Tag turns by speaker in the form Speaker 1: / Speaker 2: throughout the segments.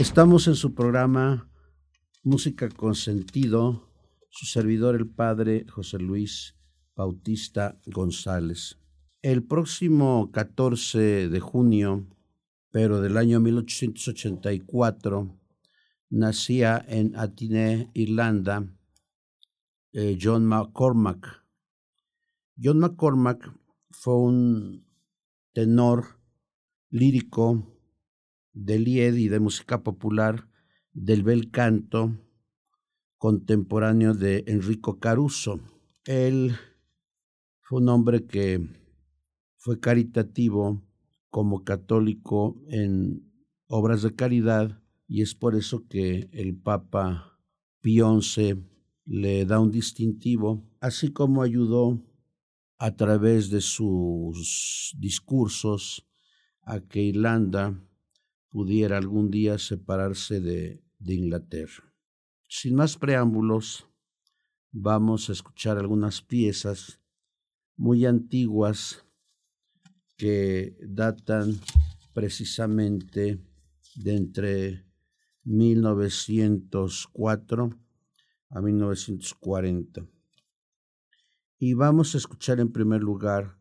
Speaker 1: Estamos en su programa Música con sentido, su servidor el padre José Luis Bautista González. El próximo 14 de junio, pero del año 1884, nacía en Atine, Irlanda, eh, John McCormack. John McCormack fue un tenor lírico de lied y de música popular del bel canto contemporáneo de Enrico Caruso. Él fue un hombre que fue caritativo como católico en obras de caridad y es por eso que el Papa Pío XI le da un distintivo, así como ayudó a través de sus discursos a que Irlanda pudiera algún día separarse de, Inglaterra. Sin más preámbulos, vamos a escuchar algunas piezas muy antiguas que datan precisamente de entre 1904 a 1940. Y vamos a escuchar en primer lugar,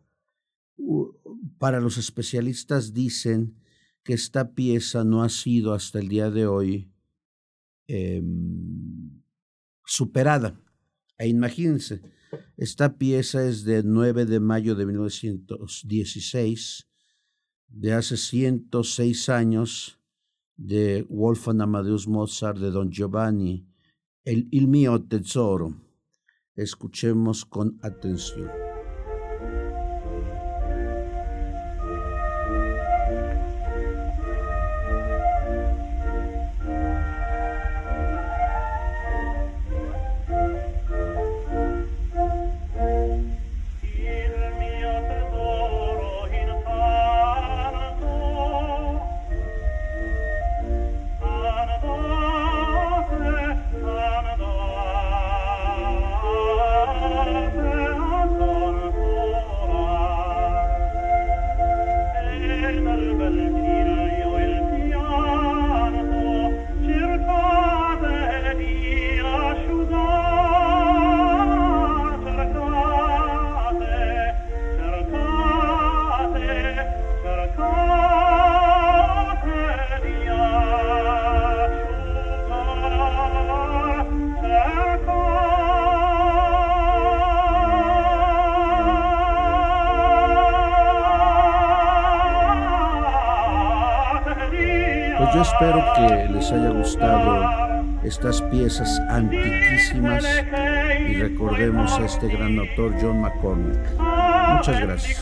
Speaker 1: para los especialistas dicen que esta pieza no ha sido hasta el día de hoy em, superada. E imagínense, esta pieza es de 9 de mayo de 1916, de hace 106 años, de Wolfgang Amadeus Mozart, de Don Giovanni, el mio tesoro. Escuchemos con atención. Espero que les haya gustado estas piezas antiquísimas y recordemos a este gran autor John McCormick. Muchas gracias.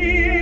Speaker 1: Yeah.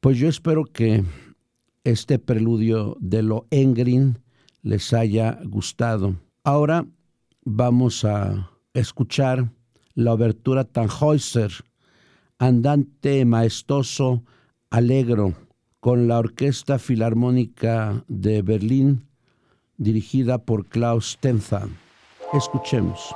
Speaker 1: Pues yo espero que este preludio de lo Engrin les haya gustado. Ahora vamos a escuchar la obertura Tannhäuser, andante maestoso alegro, con la Orquesta Filarmónica de Berlín, dirigida por Klaus Tenza. Escuchemos.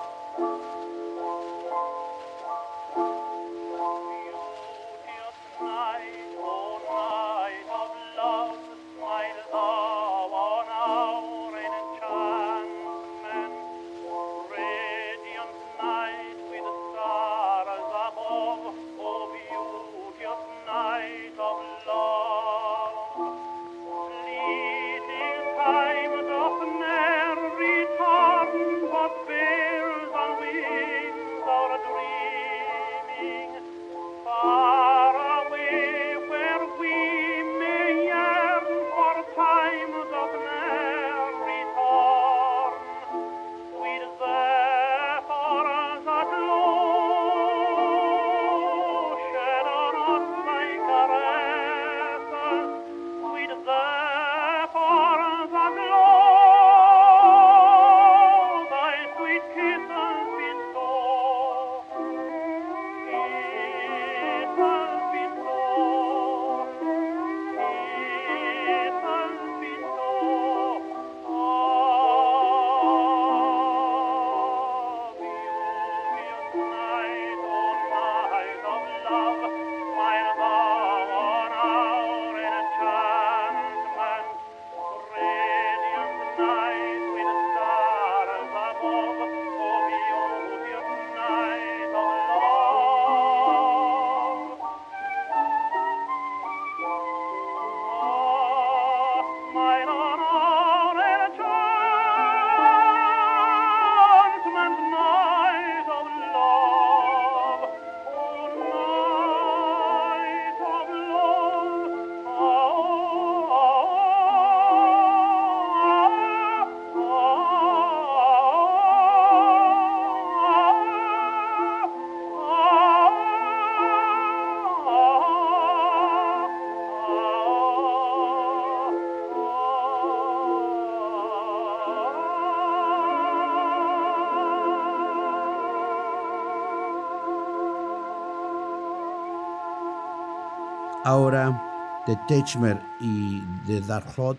Speaker 1: De Techmer y de Darhot,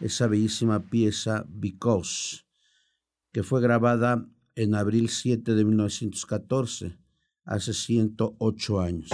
Speaker 1: esa bellísima pieza Because, que fue grabada en abril 7 de 1914, hace 108 años.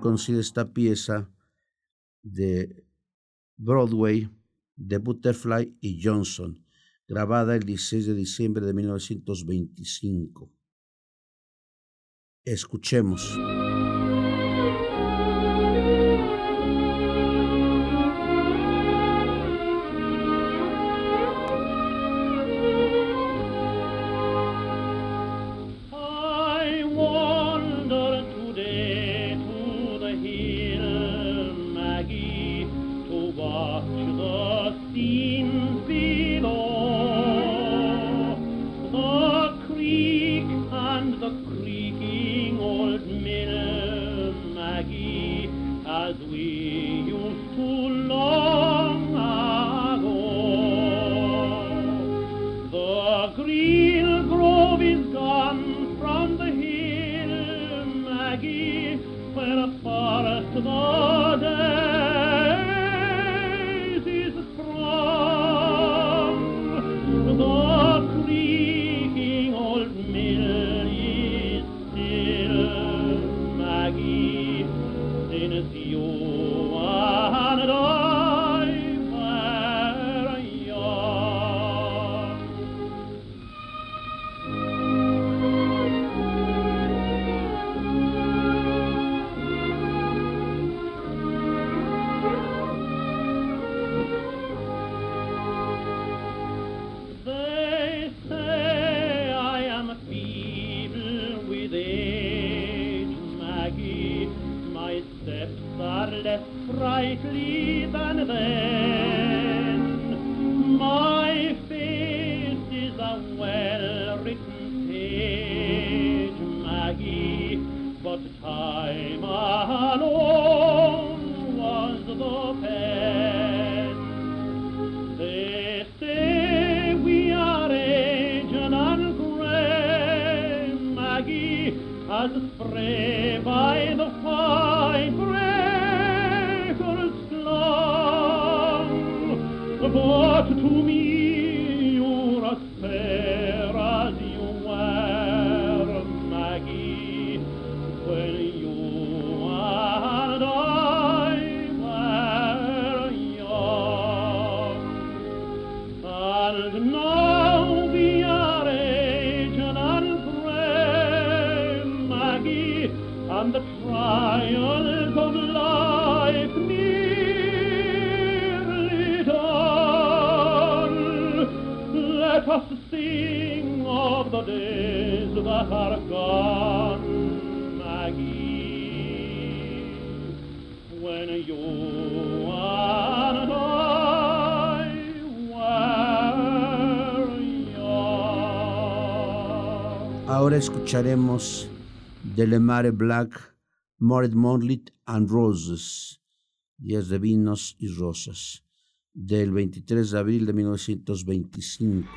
Speaker 1: Conocida esta pieza de Broadway de Butterfly y Johnson, grabada el 16 de diciembre de 1925. Escuchemos. aquí per far ich lieben will. but to me. Ahora escucharemos de Le Mare Black, Moret Monlit and Roses, Días de Vinos y Rosas, del 23 de abril de 1925.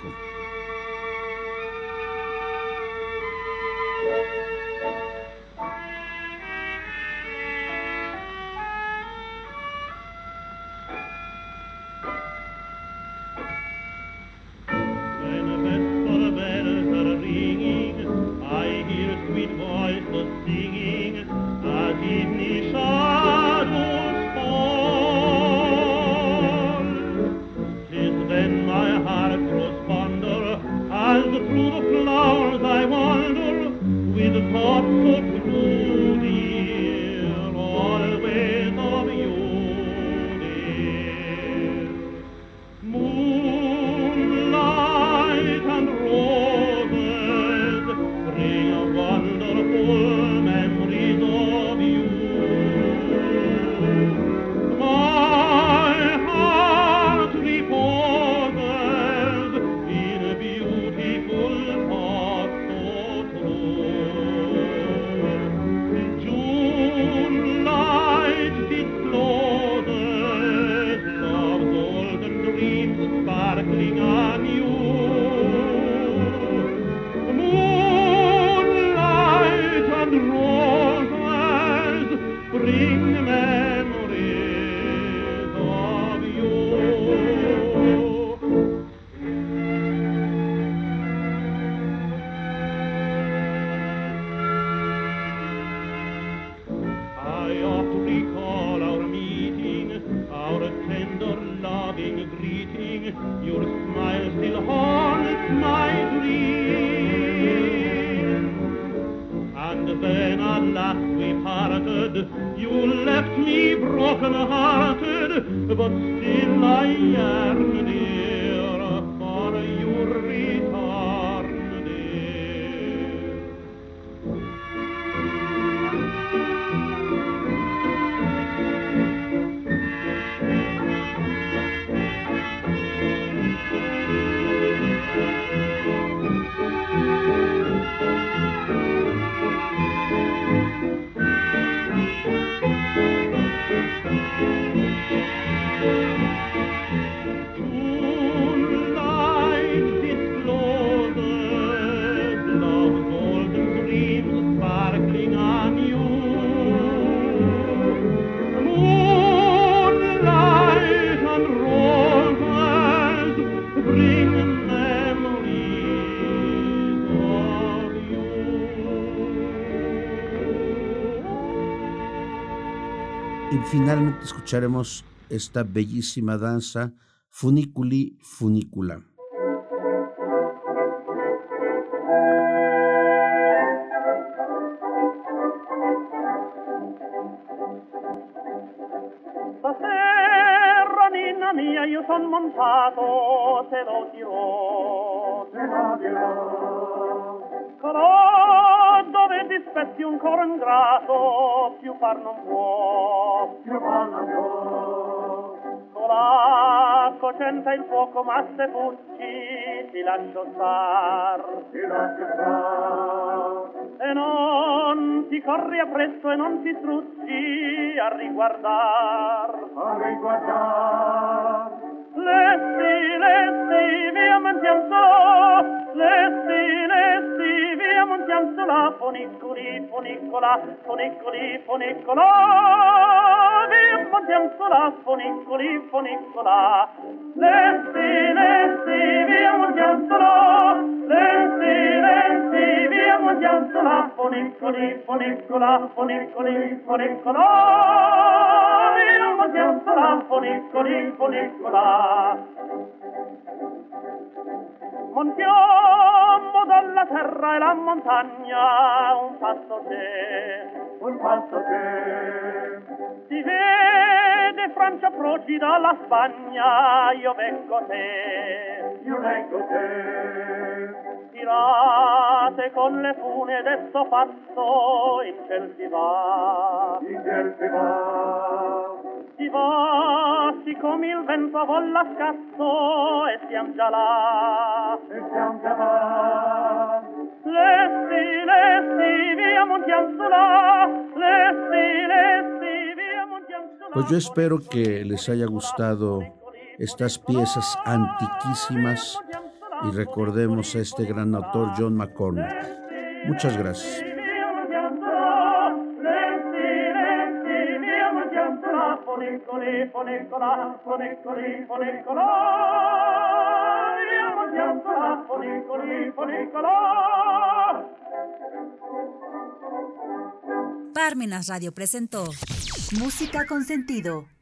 Speaker 2: Y finalmente escucharemos esta bellísima danza Funiculi Funicula.
Speaker 1: Mia, io son montato, te lo dirò, te lo dirò. Colò dove dispetti un coro ingrato, più far non può, non può. Colà cocenta il fuoco, ma se fucci, ti lascio star, ti lascio star. E non ti corri appresso e non ti struzzi a riguardar, a riguardar. Lesti, lesti, via Montianzo, lesti, lesti, pianzerà, fonicoli, fonicola, fonicoli, fonicola, bimba pianzerà, fonicoli, fonicola. Lesti, lesti, via pianzerà, lesti, lesti, via pianzerà, fonicoli, fonicola, fonicoli, fonicola, bimba pianzerà, fonicoli, fonicola. Montione! Dalla terra e la montagna un passo c'è, un passo c'è. Si vede Francia approcci dalla Spagna, io vengo te, io vengo te. Tirate con le fune adesso passo, in ciel si va, in ciel si va. Si va, siccome il vento vola scasso e siamo già là. E siamo già là.
Speaker 2: Pues yo espero que les haya gustado estas piezas antiquísimas y recordemos a este gran autor John McCormack. Muchas gracias.
Speaker 3: Parmenas Radio presentó Música con sentido.